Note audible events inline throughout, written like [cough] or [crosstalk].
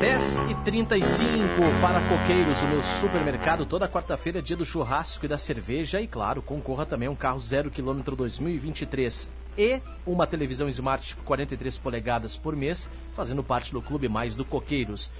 10 e 35 para Coqueiros, o meu supermercado. Toda quarta-feira é dia do churrasco e da cerveja. E claro, concorra também um carro 0 km 2023 e uma televisão Smart 43 polegadas por mês, fazendo parte do Clube Mais do Coqueiros.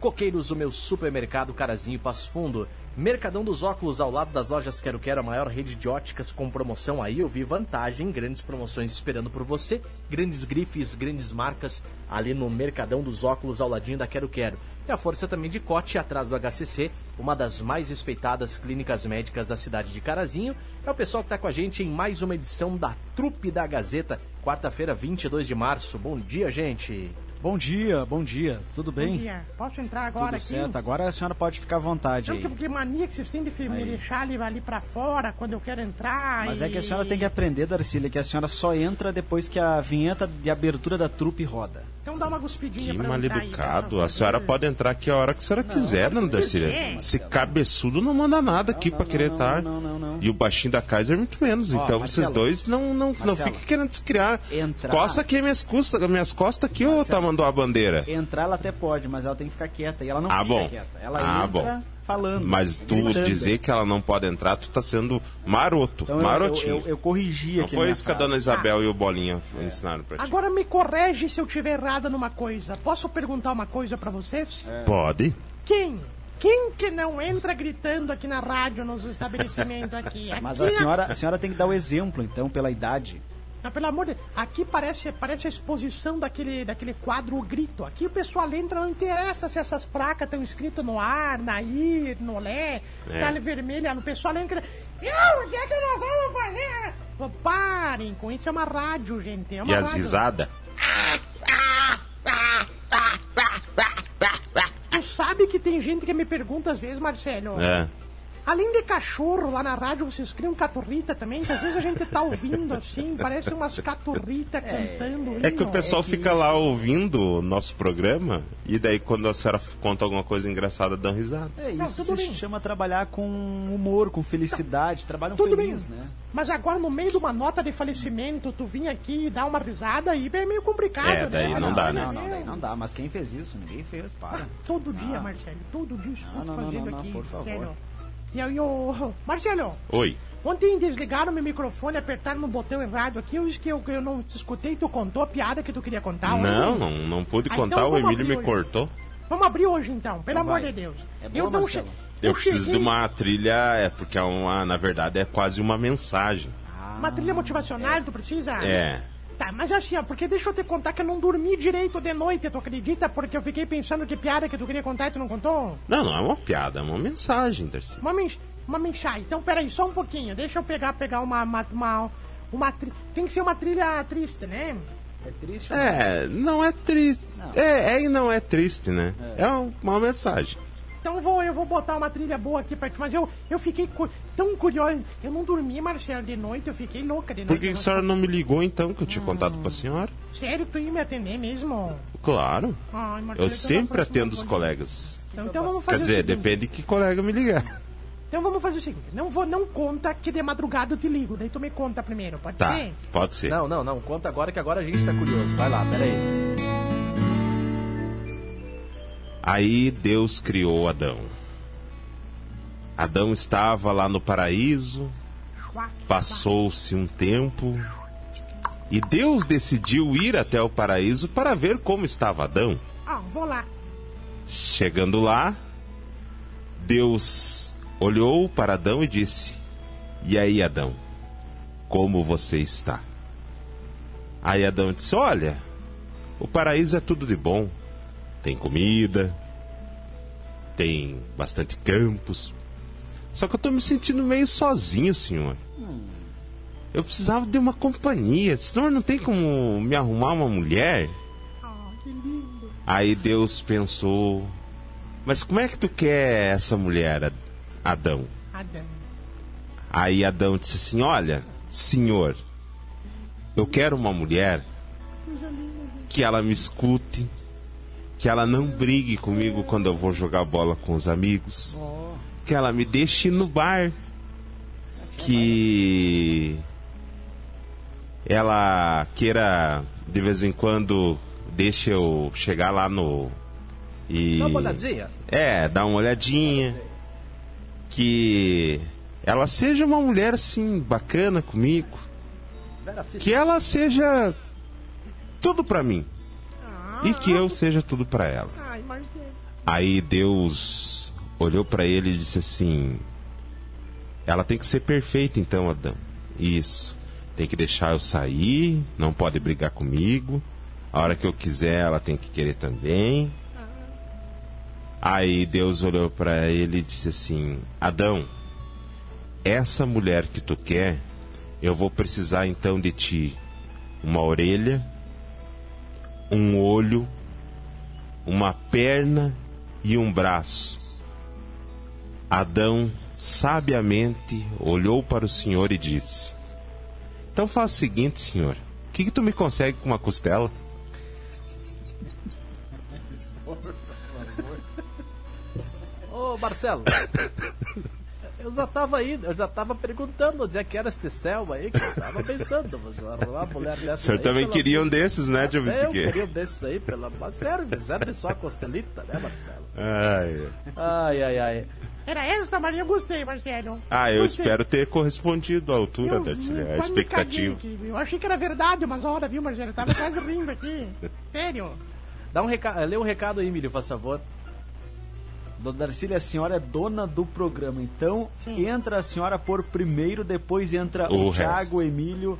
Coqueiros, o meu supermercado Carazinho Passo Fundo. Mercadão dos Óculos, ao lado das lojas Quero Quero, a maior rede de óticas com promoção aí. Eu vi vantagem, grandes promoções esperando por você. Grandes grifes, grandes marcas ali no Mercadão dos Óculos, ao ladinho da Quero Quero. E a força também de Cote, atrás do HCC, uma das mais respeitadas clínicas médicas da cidade de Carazinho. É o pessoal que está com a gente em mais uma edição da Trupe da Gazeta, quarta-feira, 22 de março. Bom dia, gente! Bom dia, bom dia, tudo bem? Bom dia. Posso entrar agora Tudo aqui? certo, agora a senhora pode ficar à vontade Não, aí. que, que mania que vocês têm de me deixar ali, ali pra fora quando eu quero entrar. Mas e... é que a senhora tem que aprender, Darcília, que a senhora só entra depois que a vinheta de abertura da trupe roda. Então dá uma cuspidinha Que pra mal aí, educado. pessoal. A senhora pode entrar aqui a hora que a senhora quiser, dona Darcília. Esse cabeçudo não manda nada aqui não, pra não, querer não, estar. não, não, não. E o baixinho da Kaiser muito menos. Ó, então Marcelo, vocês dois não, não, não fiquem querendo se criar. entrar- Coça aqui as minhas costas, minhas costas aqui, ô Marcelo, tamanho a bandeira. Entrar ela até pode, mas ela tem que ficar quieta. E ela não Ah, fica bom. quieta. Ela Ah, entra bom. Falando. Mas tu gritando. dizer que ela não pode entrar, tu tá sendo maroto, Então eu- marotinho. Eu, eu, eu corrigi não aqui. foi minha isso que a dona Isabel e o Bolinha ensinaram pra ti. Agora me corrige se eu tiver errado numa coisa. Posso perguntar uma coisa pra vocês? É. Pode. Quem? Quem que não entra gritando aqui na rádio, nos estabelecimentos aqui? [laughs] Mas Aqui a senhora, [laughs] a senhora tem que dar o exemplo, então, pela idade. Pelo amor de Aqui parece, parece a exposição daquele, daquele quadro O Grito. Aqui o pessoal entra, não interessa se essas placas estão escritas no ar, na ir, no lé, É. na vermelha. O pessoal entra. Não, o que é que nós vamos fazer? Pô, Parem com isso, é uma rádio, gente. É uma E as rádio. risadas? Tu sabe que tem gente que me pergunta às vezes, Marcelo. É. Além de cachorro, lá na rádio vocês criam caturrita também, que às vezes a gente tá ouvindo assim, parece umas caturrita cantando. É que o pessoal é que fica isso- lá ouvindo o nosso programa e daí quando a senhora conta alguma coisa engraçada, dão risada. É, Não, isso tudo se bem. chama trabalhar com humor, com felicidade. Trabalham Tudo feliz, bem. né? Mas agora, no meio de uma nota de falecimento, tu vir aqui e dar uma risada aí é meio complicado, É, daí né? não dá, né? Não, não, daí não dá. Mas quem fez isso? Ninguém fez, para. Todo dia, Marcelo, todo dia Não, não, não, fazendo não, aqui. por favor. sério. E aí, ô... Marcelo, Oi. ontem desligaram meu microfone, apertaram no botão errado aqui, eu, que eu, eu não te escutei, tu contou a piada que tu queria contar ontem? Não, não, não pude Ah, contar, então o Emílio me hoje. cortou. Vamos abrir hoje então, pelo Então amor vai. de Deus. É eu boa, não che- Marcelo? Eu preciso de cheguei- uma trilha, é porque é uma, na verdade é quase uma mensagem. Uma trilha motivacional, tu precisa? É. Tá, mas assim, ó, porque deixa eu te contar que eu não dormi direito de noite, tu acredita? Porque eu fiquei pensando que piada que tu queria contar e tu não contou? Não, não é uma piada, é uma mensagem, Darcy. Uma, mens uma mensagem. Então, peraí, só um pouquinho. Deixa eu pegar, pegar uma... uma, uma, uma tri- Tem que ser uma trilha triste, né? É triste. É, não é triste. É, é e não é triste, né? É, uma mensagem. Então eu vou, eu vou botar uma trilha boa aqui pra ti. Mas eu, eu fiquei cu- tão curioso. Eu não dormi, Marcelo, de noite. Eu fiquei louca de noite. Por que, que a senhora não me ligou então, que eu tinha contado pra senhora? Sério, tu ia me atender mesmo? Claro. Ai, Marcelo, Eu sempre atendo os colegas. Então, então vamos fazer Quer o dizer, seguinte. depende de que colega me ligar. Então vamos fazer o seguinte. Não, vou, não conta que de madrugada eu te ligo. Daí tu me conta primeiro, pode Tá, ser? pode ser. Não, não, não. Conta agora que agora a gente tá curioso. Vai lá, pera aí. Deus criou Adão. Adão estava lá no paraíso, passou-se um tempo e Deus decidiu ir até o paraíso para ver como estava Adão. Ah, vou lá. Chegando lá, Deus olhou para Adão e disse: E aí, Adão, como você está? Aí Adão disse: Olha, o paraíso é tudo de bom. Tem comida, tem bastante campos. Só que eu tô me sentindo meio sozinho, senhor. Eu precisava de uma companhia. Senhor, não tem como me arrumar uma mulher? Ah, que lindo. Aí Deus pensou: Mas como é que tu quer essa mulher, Ad- Adão? Adão. Aí Adão disse assim: Olha, senhor, Eu quero uma mulher que ela me escute, que ela não brigue comigo quando eu vou jogar bola com os amigos, que ela me deixe no bar, que ela queira de vez em quando deixe eu chegar lá no e Dá uma olhadinha. é, dar uma olhadinha. Que ela seja uma mulher assim bacana comigo, que ela seja tudo pra mim e que eu seja tudo pra ela. Marcelo. Aí Deus olhou pra ele e disse assim: Ela tem que ser perfeita então, Adão. Isso. Tem que deixar eu sair, não pode brigar comigo. A hora que eu quiser, ela tem que querer também. Aí Deus olhou pra ele e disse assim: Adão, essa mulher que tu quer, eu vou precisar então de ti uma orelha, um olho, uma perna e um braço. Adão sabiamente olhou para o Senhor e disse: Então faz o seguinte, Senhor, o que, que tu me consegue com uma costela? Ô, Marcelo. [laughs] Eu já tava aí, eu já tava perguntando onde é que era este céu aí, que eu tava pensando, mas uma mulher dessa O senhor aí, também pelo queria um amor- desses, né, Até Eu queria um desses aí, pela mas serve, serve só a costelita, né, Marcelo? Ai. Ai, ai, ai. Era esta, Maria, eu gostei, Marcelo. Ah, eu Gostei. espero ter correspondido à altura, Darcy, eu a expectativa. aqui, Eu achei que era verdade umas horas, viu, Marcelo? Eu tava quase rindo aqui. [laughs] Sério. Dá um recado, lê um recado aí, Emílio, por favor. Dona Darcília, a senhora é dona do programa, então Sim. entra a senhora por primeiro, depois entra O o, Thiago, o Emílio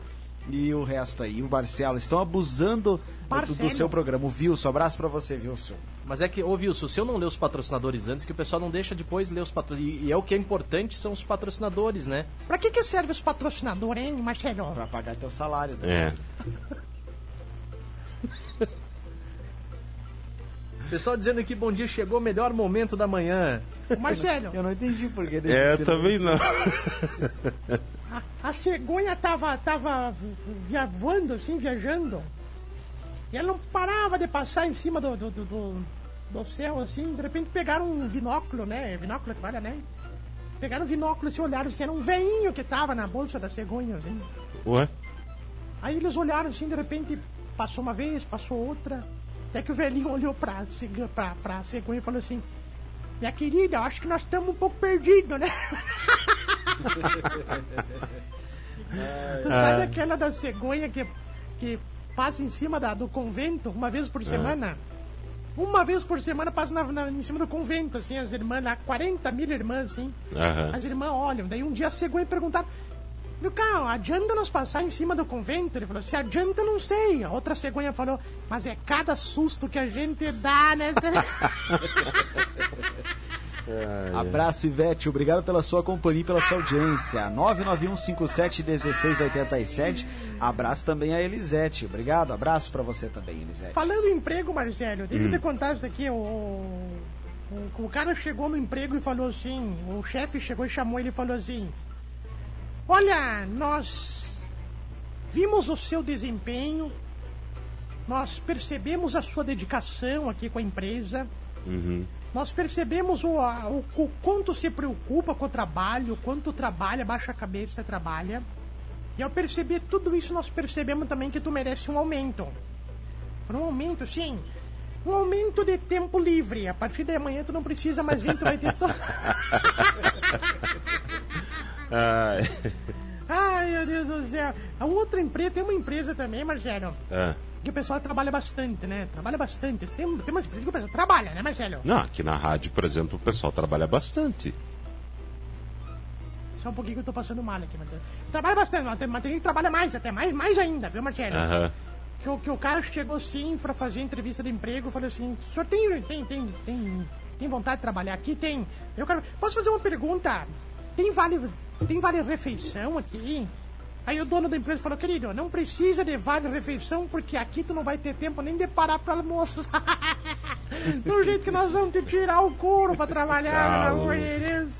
e o resto aí. O Marcelo. Estão abusando do, do Marcelo. seu programa. O Wilson, abraço pra você, Wilson. Mas é que, ô Wilson, se eu não ler os patrocinadores antes, que o pessoal não deixa depois ler os patrocinadores. E, e é o que é importante, são os patrocinadores, né? Pra que que serve os patrocinadores, hein, Marcelo? Pra pagar teu salário. né? É. Pessoal dizendo aqui, bom dia, chegou o melhor momento da manhã. Marcelo, Eu não entendi por que É, também não. [laughs] a, a cegonha tava, tava via, voando, assim, viajando. E ela não parava de passar em cima do, do, do, do- do céu, assim. De repente pegaram um binóculo, né? Binóculo que vale, né? Pegaram um binóculo e olharam assim, era um veinho que tava na bolsa da cegonha, assim. Ué? Aí eles olharam assim, de repente passou uma vez, passou outra. Até que o velhinho olhou pra, pra, pra cegonha e falou assim: Minha querida, eu acho que nós estamos um pouco perdidos, né? [laughs] tu sabe aquela da cegonha que, que passa em cima da- do convento uma vez por semana? Uma vez por semana passa na- na- em cima do convento, assim, as irmãs lá, 40 mil irmãs, assim. Aham. As irmãs olham, daí um dia a cegonha perguntaram: Meu carro, adianta nós passar em cima do convento? Ele falou: Se adianta, não sei. A outra cegonha falou: Mas é cada susto que a gente dá, né? [laughs] Abraço, Ivete. Obrigado pela sua companhia e pela sua audiência. 991571687. Abraço também a Elisete. Obrigado. Abraço pra você também, Elisete. Falando em emprego, Marcelo, deixa eu te contar isso aqui. O, o, o cara chegou no emprego e falou assim: O chefe chegou e chamou ele e falou assim: Olha, nós vimos o seu desempenho, nós percebemos a sua dedicação aqui com a empresa. Uhum. Nós percebemos o, o, o quanto se preocupa com o trabalho, o quanto trabalha, baixa a cabeça, trabalha. E ao perceber tudo isso, nós percebemos também que tu merece um aumento. Um aumento, sim. Um aumento de tempo livre. A partir de amanhã tu não precisa mais vir, tu vai ter. [laughs] Ai. [laughs] Ai, meu Deus do céu. A outra empresa, tem uma empresa também, Marcelo, Ah. que o pessoal trabalha bastante, né? Trabalha bastante. Tem, tem umas empresas que o pessoal trabalha, né, Marcelo? Não, aqui na rádio, por exemplo, o pessoal trabalha bastante. Só um pouquinho que eu tô passando mal aqui, Marcelo. Trabalha bastante, mas tem, mas tem gente que trabalha mais, até mais, mais ainda, viu, Marcelo? Aham. Que, o- que o cara chegou sim pra fazer entrevista de emprego falou assim: o senhor tem, tem, tem, tem, tem vontade de trabalhar aqui? Tem. Eu quero. Posso fazer uma pergunta? Tem vale, tem vale refeição aqui? Aí o dono da empresa falou, querido, não precisa de vale refeição, porque aqui tu não vai ter tempo nem de parar pra almoçar. [laughs] Do jeito que nós vamos te tirar o couro pra trabalhar, Tá pelo amor louco. de Deus.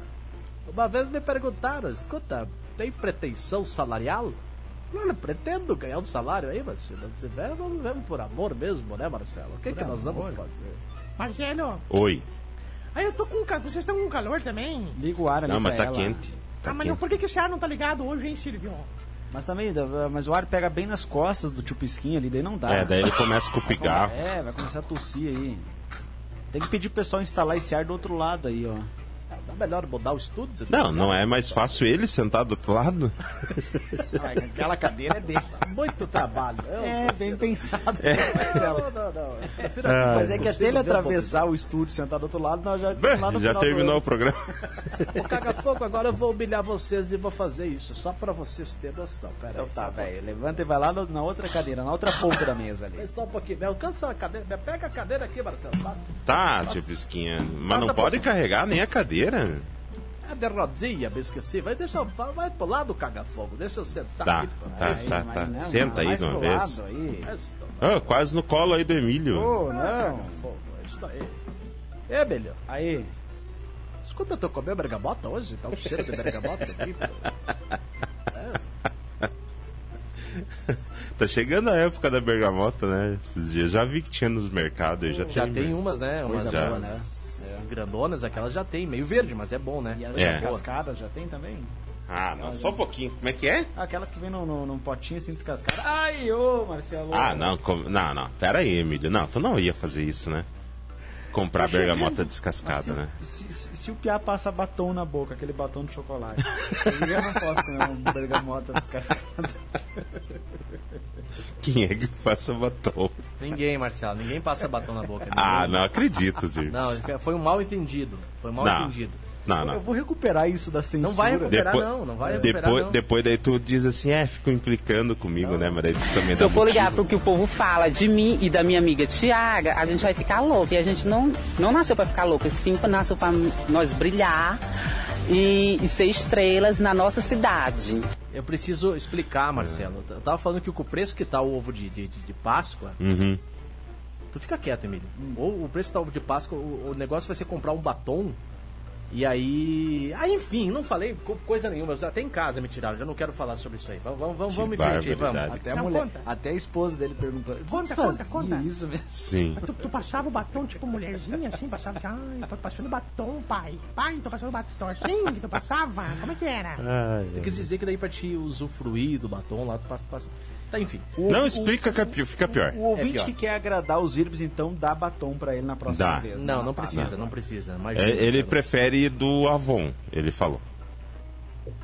Uma vez me perguntaram, escuta, tem pretensão salarial? Não pretendo ganhar um salário aí, mas se não tiver, vamos, vamos por amor mesmo, né, Marcelo? O que, que nós vamos fazer? Marcelo, Oi. aí eu tô com Vocês estão com calor também? Liga o ar ali Não, mas tá ela. quente. Tá ah, mas quente. por que, que esse ar não tá ligado hoje, hein, Silvio? Mas também, mas o ar pega bem nas costas do chupisquinho ali, daí não dá. É, daí ele começa com o pigarro. É, vai começar a tossir aí. Tem que pedir pro pessoal instalar esse ar do outro lado aí, ó. Dá melhor mudar o estúdio? Não, não é mais fácil ele sentar do outro lado? [laughs] Aquela cadeira é dele. Muito trabalho. Eu É, bem pensado. Não, não, não. Prefiro Ah, Mas é que até ele atravessar o estúdio sentar do outro lado, nós já Bem, lá no já terminou o programa. [laughs] O caga-fogo, agora eu vou humilhar vocês e vou fazer isso, só pra vocês terem noção. Pera Então aí, tá, velho. Levanta e vai lá na outra cadeira, na outra ponta da mesa ali. Só um pouquinho. Alcança a cadeira. Pega a cadeira aqui, Marcelo. Passa. Tá, tio Pisquinha. Mas Passa não por- pode carregar nem a cadeira. É de rodinha, me esqueci. Vai deixar. Vai vai pro lado, caga-fogo. Deixa eu sentar Tá, aqui. tá, Aí, tá, tá. não, Senta aí de uma vez. aí. Isto, Ah, quase no colo aí do Emílio. Ô, não. Caga-fogo, Isso aí. É, melhor. Aí. Escuta, tu comeu bergamota hoje? Tá um cheiro de bergamota aqui. pô. [laughs] Tá chegando a época da bergamota, né? Esses dias. Já vi que tinha nos mercados já, Já tem. tem umas, né? Umas Já. boa, né? Grandonas, aquelas já tem. Meio verde, mas é bom, né? E as É. descascadas já tem também? Ah, não, só um pouquinho. Como é que é? Aquelas que vêm num, num, num potinho assim descascadas. Ai, ô, Marcelo. Ah, não, com- não, não. Pera aí, Emílio. Não, tu não ia fazer isso, né? Comprar bergamota descascada, se, né? se, se- se o Piá passa batom na boca, aquele batom de chocolate, eu não posso comer um bergamota descascada. [laughs] Quem é que faça batom? Ninguém, Marcelo. Ninguém passa batom na boca. Ah, Ninguém. não acredito, Dirce. Não, foi um mal entendido. Foi um mal Não. entendido. Não, Eu não. vou recuperar isso da censura. Não vai recuperar, Depois, não. Não vai recuperar, depois, não. depois daí tu diz assim, é, ficam implicando comigo, né? Mas daí tu também Se dá eu for ligar pro que o povo fala de mim e da minha amiga Tiaga, a gente vai ficar louca. E a gente não, não nasceu pra ficar louca, sim nasceu pra nós brilhar e, e ser estrelas na nossa cidade. Eu preciso explicar, Marcelo. Eu tava falando que com o preço que tá o ovo de, de, de- de Páscoa, Uhum. tu fica quieto, Emílio. Ou o preço que tá o ovo de Páscoa, o, o negócio vai ser comprar um batom. E aí. Ah, enfim, não falei co- coisa nenhuma. Até em casa me tiraram. Já não quero falar sobre isso aí. Vamos, vamos, vamos, vamos frente aí, vamos. Até a Não, mulher, conta. até a esposa dele perguntou. Conta, "Você conta, conta." isso mesmo? Sim. Tu, tu passava o batom, tipo mulherzinha, assim, passava assim, ai, tô passando batom, pai. Pai, tô passando batom. Sim, que tu passava? Como é que era? Ai, Tu quis dizer que daí pra te usufruir do batom lá, tu passa. passa. Tá, enfim. Não, explica que é pi- fica pior. O ouvinte pior. que quer agradar os írbis, então dá batom pra ele na próxima Dá. vez. Não, né? não Tá, precisa, tá. não precisa. É, Imagina, ele Marcelo. prefere do Avon, ele falou.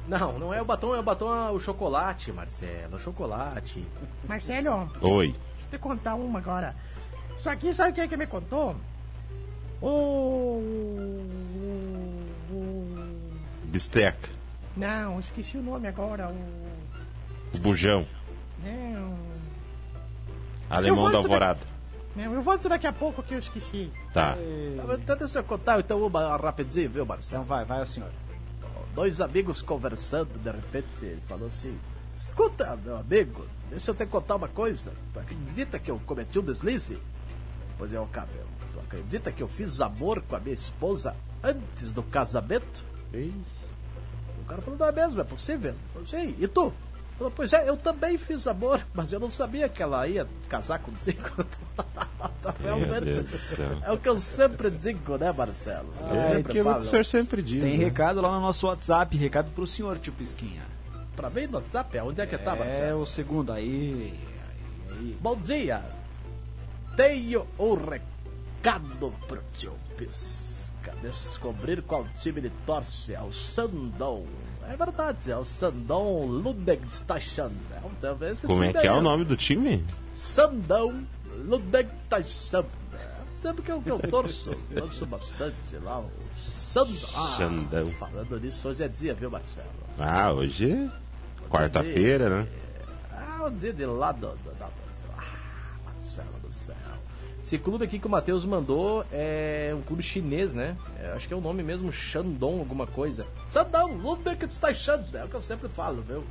Não, não é o batom, é o batom, é o chocolate, Marcelo. O chocolate. Marcelo, Oi. deixa eu te contar uma agora. Isso aqui, sabe quem é que me contou? O... o- Bisteca. Não, esqueci o nome agora. O... O bujão. Não, Alemão Eu da volto Alvorada. não, eu volto daqui a pouco que eu esqueci. Tá. Então deixa eu contar então uma rapidinho, viu, Marcelo? Então vai, vai, senhor. Dois amigos conversando, de repente ele falou assim: Escuta, meu amigo, deixa eu te contar uma coisa. Tu acredita que eu cometi um deslize? Pois é, o cabelo. Tu acredita que eu fiz amor com a minha esposa antes do casamento? O cara falou: Não é mesmo, é possível? Eu falei, sim, e tu? Falou, pois é, eu também fiz amor, mas eu não sabia que ela ia casar contigo. [laughs] Do céu. É o que eu sempre digo, né, Marcelo? Eu É sempre aquilo que falo. o senhor sempre diz. Tem né? recado lá no nosso WhatsApp, recado pro senhor, tio Pisquinha. Pra mim no WhatsApp, onde é que tá, É Marcelo? o segundo aí. aí, aí. Bom dia! Tenho um recado pro tio Pisca. Descobrir qual time ele torce. É o Sandon. É verdade, é o Sandon. É um- talvez Como é que é o nome do time? É um time que eu, que eu torço. torço bastante lá. O Sandão. Ah. Falando nisso, hoje é dia, viu, Marcelo? Ah, hoje é quarta-feira, né? Ah, um dia de lá do, do, da- ah, Marcelo do céu. Esse clube aqui que o Matheus mandou é um clube chinês, né? É, acho que é o nome mesmo, Shandong, alguma coisa. Shandong, Ludwigstation, é o que eu sempre falo, viu?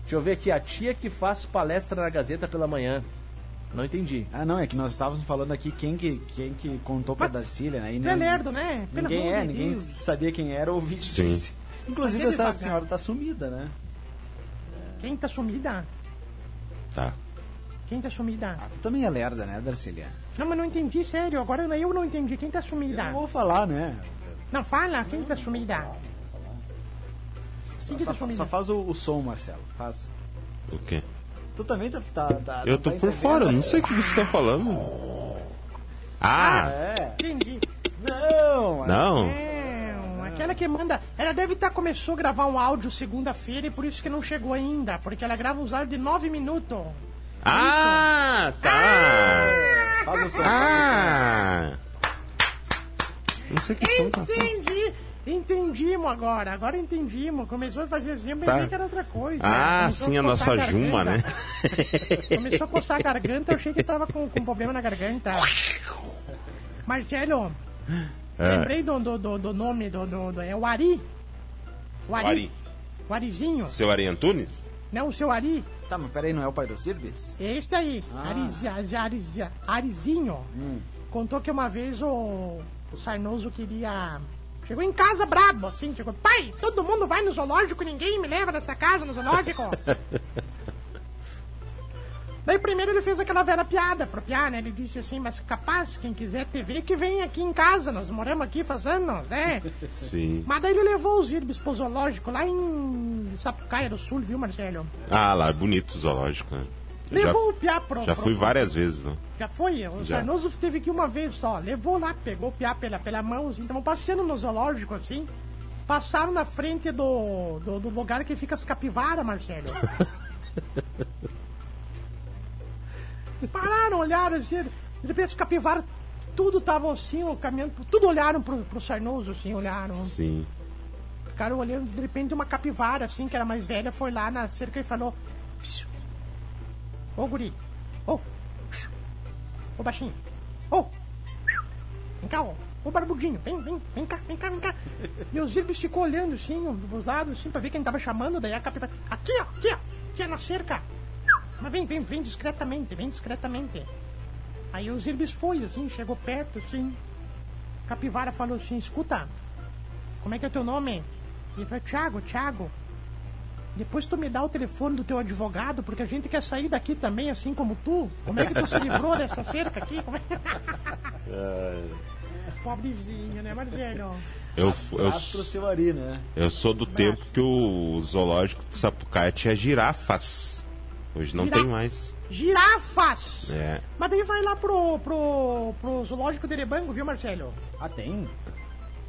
Deixa eu ver aqui, a tia que faz palestra na Gazeta pela manhã. Não entendi. Ah, não, é que nós estávamos falando aqui quem que, quem que contou pra Darcília, né? E Tu é lerdo, né? Pelo Ninguém amor é, ninguém Deus. sabia quem era, o ouvinte Sim. disse. Inclusive, essa devagar. senhora tá sumida, né? Quem tá sumida? Tá. Quem tá sumida? Ah, tu também é lerda, né, Darcília? Não, mas não entendi, sério. Agora eu não entendi. Quem tá Eu sumida? não vou falar, né? Não, fala. Quem tá sumida? Quem que tá Só, sumida? só faz o, o som, Marcelo. Faz. O quê? Tu também tá. tá, tá Eu tá tô por entendendo? fora, não sei o que você tá falando. Ah, É. Entendi. Não, mano. não. Não, aquela que manda. Ela deve estar começou a gravar um áudio segunda-feira e por isso que não chegou ainda. Porque ela grava uns áudios de nove minutos. Ah, tá. Faz o som. Ah. Não sei o que som tá. Entendi! Entendimos agora, agora entendimos. Começou a fazer assim, eu Tá. que era outra coisa. Ah, Começou sim, a coçar nossa Juma, né? [laughs] Começou a coçar a garganta, eu achei que tava com, com problema na garganta. Marcelo, É. lembrei do, do, do, do nome do, do, do- É o Ari. O Ari. Ari. O Arizinho. Seu Ari Antunes? Não, o seu Ari. Tá, mas peraí, não é o pai dos Irbis? É Este aí. Ah. Arizi- Arizi- Arizinho. Hum. Contou que uma vez o, o Sarnoso queria. Chegou em casa brabo, assim, chegou, pai, todo mundo vai no zoológico, ninguém me leva nessa casa no zoológico. [laughs] Daí primeiro ele fez aquela velha piada pro Piá, né? Ele disse assim, mas capaz, quem quiser TV que vem aqui em casa, nós moramos aqui faz anos, né? [laughs] Sim. Mas daí ele levou os Irbis pro zoológico lá em Sapucaia do Sul, viu, Marcelo? Ah, lá, bonito o zoológico, né? Levou o já, Piá pro... já pro- fui várias vezes, né? Já foi? O Já. Sarnoso teve que uma vez só. Levou lá, pegou o piá pela, pela mão, assim. Estavam passeando no zoológico, assim. Passaram na frente do, do, do lugar que fica as capivaras, Marcelo. [laughs] Olharam, assim. De repente as capivaras, tudo estavam assim, caminhando. Tudo olharam pro, pro Sarnoso, assim, olharam. Sim. Ficaram olhando, de repente uma capivara, assim, que era mais velha, foi lá na cerca e falou: "Psiu. Ô guri, ô, psiu. ô baixinho, ô, vem cá, ô, ô barbudinho, vem, vem, vem cá, vem cá, vem cá. E os Irbis ficou olhando, assim, dos lados, assim, pra ver quem tava chamando, daí a capivara, aqui, ó, aqui, ó, aqui é na cerca. Mas vem, vem, vem discretamente, vem discretamente. Aí os Irbis foi, assim, chegou perto, assim. Capivara falou assim, escuta, como é que é o teu nome? Ele falou, Thiago, Thiago. Depois tu me dá o telefone do teu advogado, porque a gente quer sair daqui também, assim como tu. Como é que tu se livrou dessa cerca aqui? Como é... [laughs] Pobrezinho, né, Marcelo? Eu, eu, né? eu sou do tempo que o zoológico de Sapucaia tinha girafas. Hoje não Gira- tem mais. Girafas! É. Mas daí vai lá pro, pro, pro zoológico de Erebango, viu, Marcelo? Ah, tem?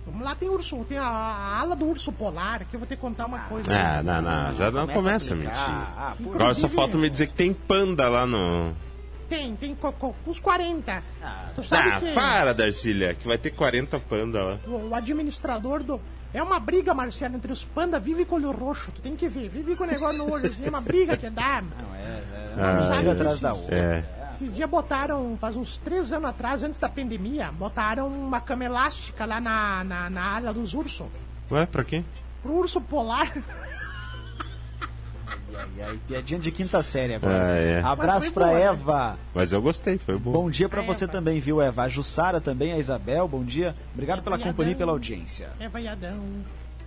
Vamos lá, tem urso, tem a, a ala do urso polar, que eu vou te contar uma coisa. Ah, não, não, já não começa a aplicar. mentir. Ah, por... Agora só falta me dizer que tem panda lá no. Tem, tem co- co- uns 40. Ah, tu sabe Ah, que para, Darcília, que vai ter 40 panda lá. o, o administrador do... É uma briga, Marcelo, entre os pandas, vive com o olho roxo, tu tem que ver, vive com o negócio no olho, assim, é uma briga que dá. Não, é, é, Ah, um tiro é. atrás da outra. É. Esses dias botaram, faz uns três anos atrás, antes da pandemia, botaram uma cama elástica lá na, na, na área dos ursos. Ué, pra quê? Pro urso polar. [laughs] E aí, piadinha de quinta série agora. Ah, é. Abraço pra boa, né? Eva. Mas eu gostei, foi bom. Bom dia pra A você Eva. também, viu, Eva? A Jussara também, a Isabel, bom dia. Obrigado Eva pela e companhia e Adão. pela audiência. Eva e Adão.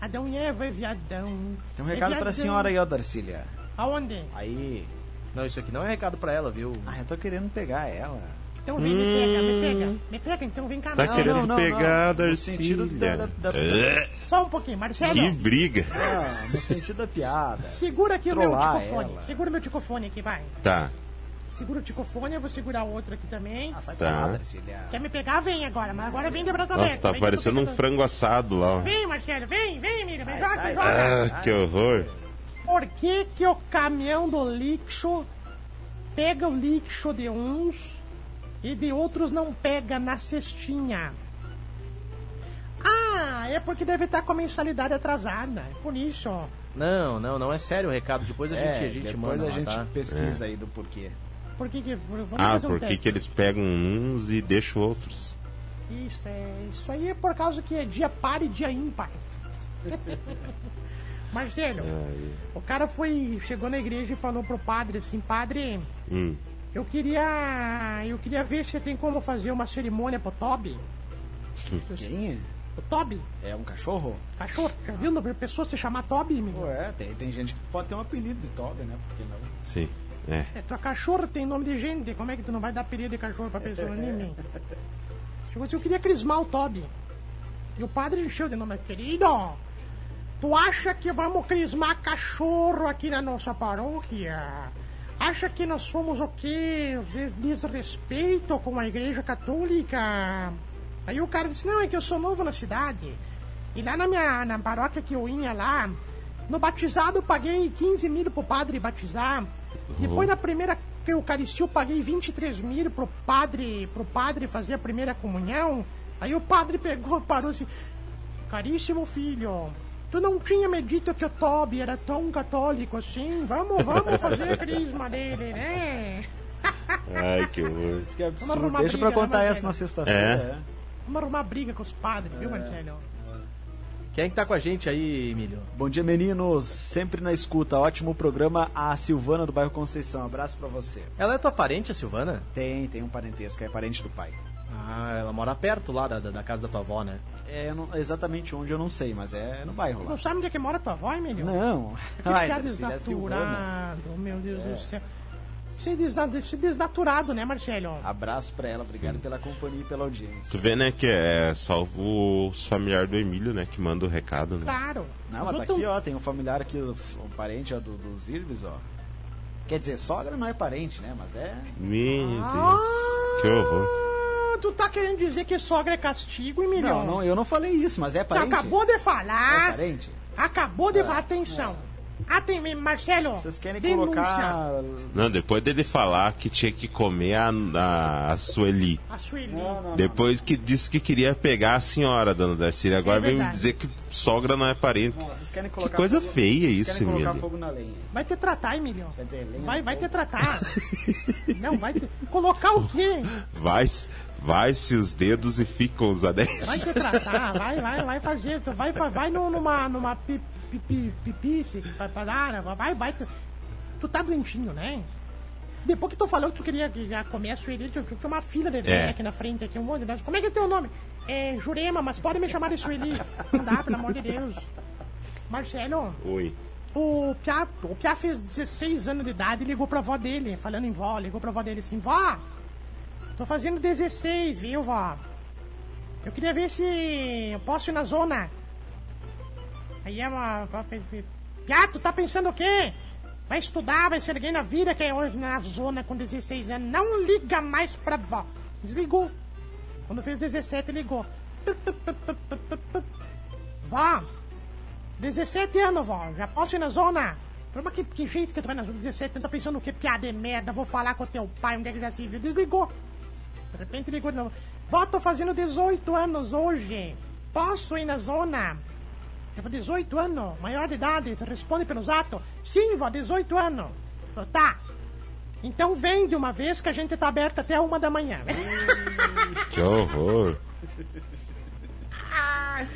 Adão e Eva e viadão. Tem um recado É pra senhora aí, ó, Darcília. Aonde? Aí. Não, isso aqui não é recado pra ela, viu? Ah, eu tô querendo pegar ela. Então vem, me pega, me pega. Me pega, então vem cá. Hum. Tá Não, querendo não, não, pegar não. No sentido da- da- da- É, Só um pouquinho, Marcelo. Que briga. Ah, no sentido da piada. Segura aqui o meu Trollar ticofone. ela. Segura o meu ticofone aqui, vai. Tá. Segura o ticofone, eu vou segurar outro aqui também. Ah, sai Tá. Darcília. Quer me pegar? Vem agora, mas agora vem de braço Nossa, aberto. tá eu tô parecendo um frango assado lá. ó. Vem, Marcelo, vem, vem, amiga. Vem, joga, sai, joga. Ah, que horror. Por que que o caminhão do lixo pega o lixo de uns e de outros não pega na cestinha? Ah, é porque deve estar com a mensalidade atrasada. É por isso. Não, não, não é sério o recado. Depois a gente, É, a gente depois manda a lá, gente tá? pesquisa aí do porquê. Por que que... Vamos Ah, fazer um por que teste. que eles pegam uns e deixam outros? Isso, é, isso aí é por causa que é dia par e dia ímpar. [laughs] Marcelo, o cara foi, chegou na igreja e falou pro padre assim, padre, Hum. Eu queria, eu queria ver se tem como fazer uma cerimônia pro Toby. Quem? O Toby, É um cachorro? cachorro. Já viu uma pessoa se chamar Toby, menino? Ué, tem, tem gente que pode ter um apelido de Toby, né? Por que não? Sim. É. É, tua cachorro tem nome de gente. Como é que tu não vai dar apelido de cachorro pra pessoa, né, man? [laughs] Chegou assim, eu queria crismar o Toby. E o padre encheu de nome. Querido, tu acha que vamos crismar cachorro aqui na nossa paróquia? Acha que nós somos o quê? Des- Desrespeito com a igreja católica? Aí o cara disse, não, é que eu sou novo na cidade. E lá na minha na paróquia que eu ia lá, no batizado eu paguei 15 mil pro padre batizar. Depois na primeira Eucaristia eu paguei 23 mil pro padre, pro padre fazer a primeira comunhão. Aí o padre pegou, [laughs] parou assim, caríssimo filho, tu não tinha me dito que o Toby era tão católico assim? Vamos, vamos fazer a [laughs] crisma dele, né? Ai, que horror. Que absurdo. arrumar Deixa pra né, contar essa na sexta-feira. É. Vamos arrumar briga com os padres, viu, Marcelo? Quem é que tá com a gente aí, Emílio? Bom dia, meninos. Sempre na escuta. Ótimo programa. A Silvana do bairro Conceição. Abraço pra você. Ela é tua parente, a Silvana? Tem, tem um parentesco. É parente do pai. Ah, ela mora perto lá da- da casa da tua avó, né? É não- exatamente onde eu não sei, mas é no bairro lá. Não sabe onde é que mora tua avó, Emílio? Não. Que [laughs] Ai, é Silvana. desnaturado, meu Deus do céu. Isso é desna- isso é desnaturado, né, Marcelo? Abraço pra ela. Obrigado pela companhia e pela audiência. Tu vê, né, que é salvo os familiares do Emílio, né, que manda o recado, né? Claro. Não, mas tá aqui, ó. Tem um familiar aqui, um parente ó, do, dos Irves, ó. Quer dizer, sogra não é parente, né? Mas é. Meu Ah! Deus. Que horror. Tu tá querendo dizer que sogra é castigo, Emílio? Não, não, eu não falei isso, mas é Tu parente. acabou de É falar. parente? acabou de falar. Atenção. Atem, Marcelo. Vocês querem denúncia. colocar. Não, depois dele falar que tinha que comer a, a, a Sueli. A Sueli. Não, não, Depois que disse que queria pegar a senhora, dona Darcília. Agora É vem me dizer que sogra não é parente. não, vocês querem Que colocar coisa fogo- feia vocês isso, Emílio. fogo na lenha. Vai ter tratar, Emílio. Quer dizer, lenha Vai, vai ter tratar. [laughs] não, vai ter. Colocar o quê? Vai-se os dedos e ficam os anéis. Vai te tratar, vai, vai, vai fazer. Vai, vai, numa, numa pi- pi- pi- pipice, vai, vai, vai. Tu, tu tá doentinho, né? Depois que tu falou que tu queria que já comer a Sueli, tu tu tinha uma fila de É. aqui na frente, aqui um monte de Como é que é teu nome? É Jurema, mas pode me chamar de Sueli. Não dá, pelo amor de Deus. Marcelo, Oi. o Piá, o Piá fez 16 anos de idade e ligou pra avó dele, falando em vó, ligou pra avó dele assim, vó, tô fazendo 16, viu, vó? Eu queria ver se eu posso ir na zona. Aí a avó fez, tu tá pensando o quê? Vai estudar, vai ser alguém na vida que é hoje na zona com 16 anos. Não liga mais pra vó. Desligou. Quando fez 17, ligou. Vó, 17 anos, vó. Já posso ir na zona? Falei, que, que jeito que tu vai na zona? 17 anos, tá pensando o quê? Piada de merda, vou falar com teu pai, onde é que já se viu? Desligou. De repente ligou de novo. Vó, tô fazendo 18 anos hoje. Posso ir na zona? Eu falei, 18 anos? Maior de idade? Responde pelos atos? Sim, vó, 18 anos. Falei, tá. Então vem de uma vez que a gente tá aberta até uma da manhã. [laughs] Que horror. Ah,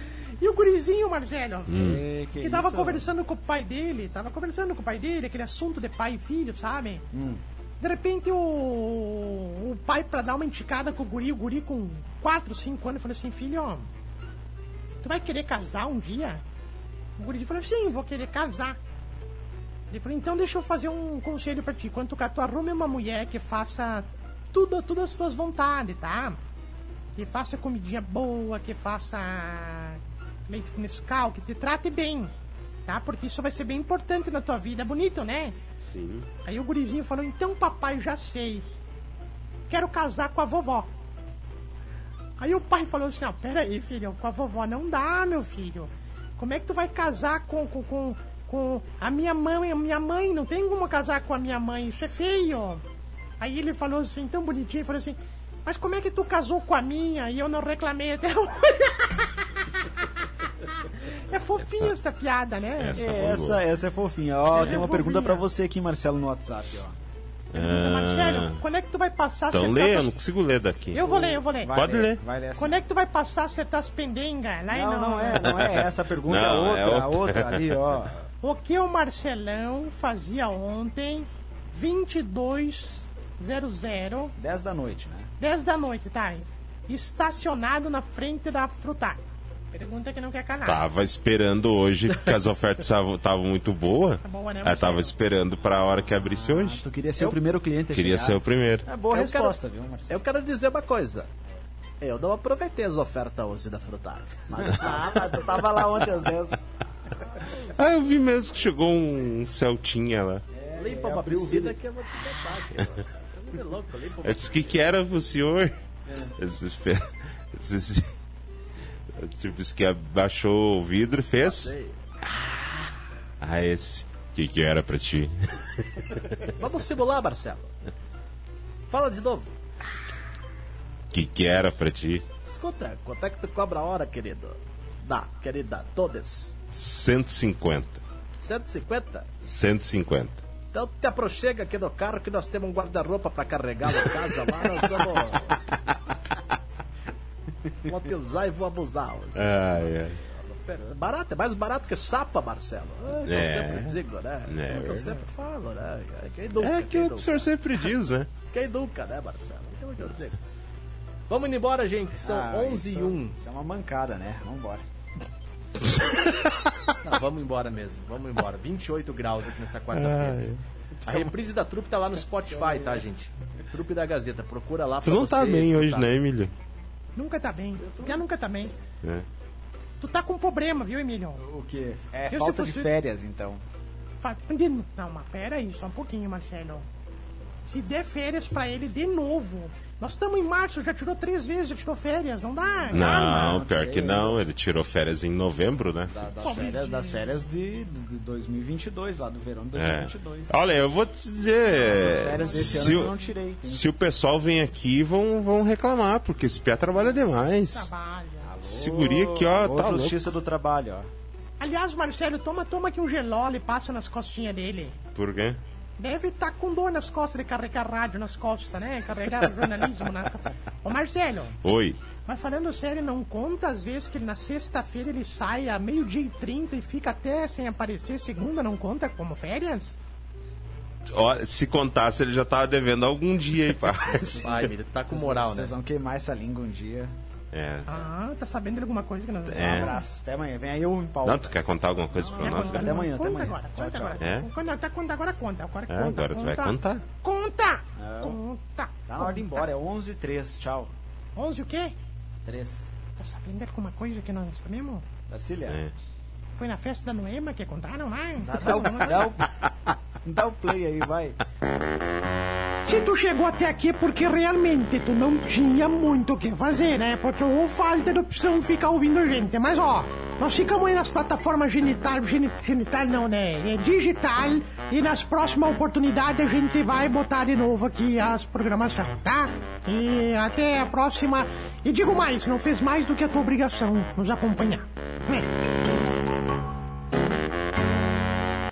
e o gurizinho, Marcelo? É, que que tava isso? conversando com o pai dele, tava conversando com o pai dele, aquele assunto de pai e filho, sabe? Hum. De repente o, o pai, pra dar uma indicada com o guri, o guri com 4, 5 anos, falou assim, filho, tu vai querer casar um dia? O gurizinho falou, sim, vou querer casar. Ele falou, então deixa eu fazer um conselho pra ti. Quando tu, tu arrume uma mulher que faça tudo, tudo as tuas vontades, tá? Que faça comidinha boa, que faça leite com Nescau, que te trate bem, tá? Porque isso vai ser bem importante na tua vida. É bonito, né? Sim. Aí o gurizinho falou, então papai, já sei. Quero casar com a vovó. Aí o pai falou assim, não, peraí, filho, com a vovó não dá, meu filho. Como é que tu vai casar com, com, com, com a minha mãe? A minha mãe, não tem como casar com a minha mãe, isso é feio. Aí ele falou assim, tão bonitinho, falou assim, mas como é que tu casou com a minha e eu não reclamei até [laughs] hoje? É fofinha essa, piada, né? essa- É, foi essa, essa é fofinha. Ó, É tem uma fofinha. pergunta pra você aqui, Marcelo, no WhatsApp, ó. Marcelo, quando é que tu vai passar Ah. Então lê, eu não consigo ler daqui. Eu vou ler, eu vou ler. Vai Pode ler. Vai ler assim. Quando é que tu vai passar a acertar as pendengas? Lá em Não, não é, não é essa a pergunta, Não, é é outra, a outra. outra ali, ó. [laughs] O que o Marcelão fazia ontem, 2200, 10 da noite, né? 10 da noite, tá? Estacionado na frente da frutária. Pergunta que não quer calar. Tava esperando hoje, porque as ofertas estavam muito boas. Tá boa, né, Aí tava Marcelo? esperando pra hora que abrisse hoje. Tu queria ser Eu- o primeiro cliente a Queria chegar. ser o primeiro. É boa Eu resposta, viu, Marcelo? Eu quero dizer uma coisa. Eu não aproveitei as ofertas hoje da frutária. Mas Ah, [laughs] mas tu tava lá ontem às 10. Ah, eu vi mesmo que chegou um Celtinha lá. limpa uma abriu o piscina que eu vou te botar. aqui. É [laughs] louco, limpa uma Eu disse, o que que era pro senhor? Eu disse, "Espera." Eu disse, eu tipo, que abaixou o vidro e fez. Sei. Ah, esse. O que que era pra ti? [laughs] Vamos simular, Marcelo. Fala de novo. O que que era pra ti? Escuta, quanto é que tu cobra a hora, querido? Dá, querida, todas. 150. 150? 150. Então te aproxega aqui no carro que nós temos um guarda-roupa pra carregar na casa lá. Nós vamos. [laughs] [laughs] Vou te usar e vou abusar. hoje. Ai, ai. Pera, Barato, é mais barato que sapa, Marcelo. É, que É. eu sempre digo, né? É, É, o que eu sempre falo, né? Quem nunca, É que quem o senhor sempre diz, né? [laughs] Quem nunca, né, Marcelo? É o que eu digo. Vamos indo embora, gente, que são Ah, 11 isso- e 1. Isso é uma mancada, né? Vambora. [laughs] Não, vamos embora mesmo, vamos embora. 28 graus aqui nessa quarta-feira. A reprise da trupe tá lá no Spotify, tá, gente? Trupe da Gazeta, procura lá Tu pra não tá você bem hoje, escutar. né, Emílio? Nunca tá bem. Já nunca tá bem. É. Tu tá com problema, viu, Emílio? O quê? É Eu, falta de fosse- férias, então. Fa- de- Não, mas pera aí, só um pouquinho, Marcelo. Se der férias pra ele de novo. Nós estamos em março, já tirou três vezes, já tirou férias, não dá? Calma. Não, pior que não. Ele tirou férias em novembro, né? Da- das, férias, das férias de, de 2022, lá do verão de É. 2022. Olha, eu vou te Essas dizer. férias desse Se, ano eu o- não tirei. se o pessoal vem aqui, vão, vão reclamar, porque esse pé trabalha demais. Trabalha. Seguri aqui, ó, Ô, tá louco. Justiça do Trabalho, ó. Aliás, Marcelo, toma, toma aqui um gelol e passa nas costinhas dele. Por quê? Deve estar com dor nas costas de carregar rádio nas costas, né? Carregar [laughs] jornalismo na. Ô Marcelo, Oi. mas falando sério, não conta às vezes que na sexta-feira ele sai a meio-dia e trinta e fica até sem aparecer segunda, não conta como férias? Ó, se contasse, ele já tava devendo algum dia aí, pá. Vai, [laughs] Emílio, tá com moral, né? Vocês vão queimar essa língua um dia. É. Ah, tá sabendo de alguma coisa que não. Um É. abraço. Até amanhã. Vem aí o Paulo. Não, tu quer contar alguma coisa pra Quer nós? Até amanhã, até Conta amanhã. agora, Tchau, conta tchau. agora. É? Conta, tá, conta agora, conta. Agora É, conta. agora tu vai conta. contar. Conta! Não. Conta! Tá na hora de ir embora, é 11 h 03 Tchau. 11 o quê? 3. Tá sabendo de alguma coisa que nós sabemos? Darcília. É. Foi na festa da Noema que contaram lá? Dá, dá o, dá, o, dá o play aí, vai. Se tu chegou até aqui é porque realmente tu não tinha muito o que fazer, né? Porque ou falta de opção ficar ouvindo a gente. Mas ó, nós ficamos aí nas plataformas genital, geni- genital não, né? É digital. E nas próximas oportunidades a gente vai botar de novo aqui as programações, tá? E até a próxima. E digo mais, não fez mais do que a tua obrigação nos acompanhar. É.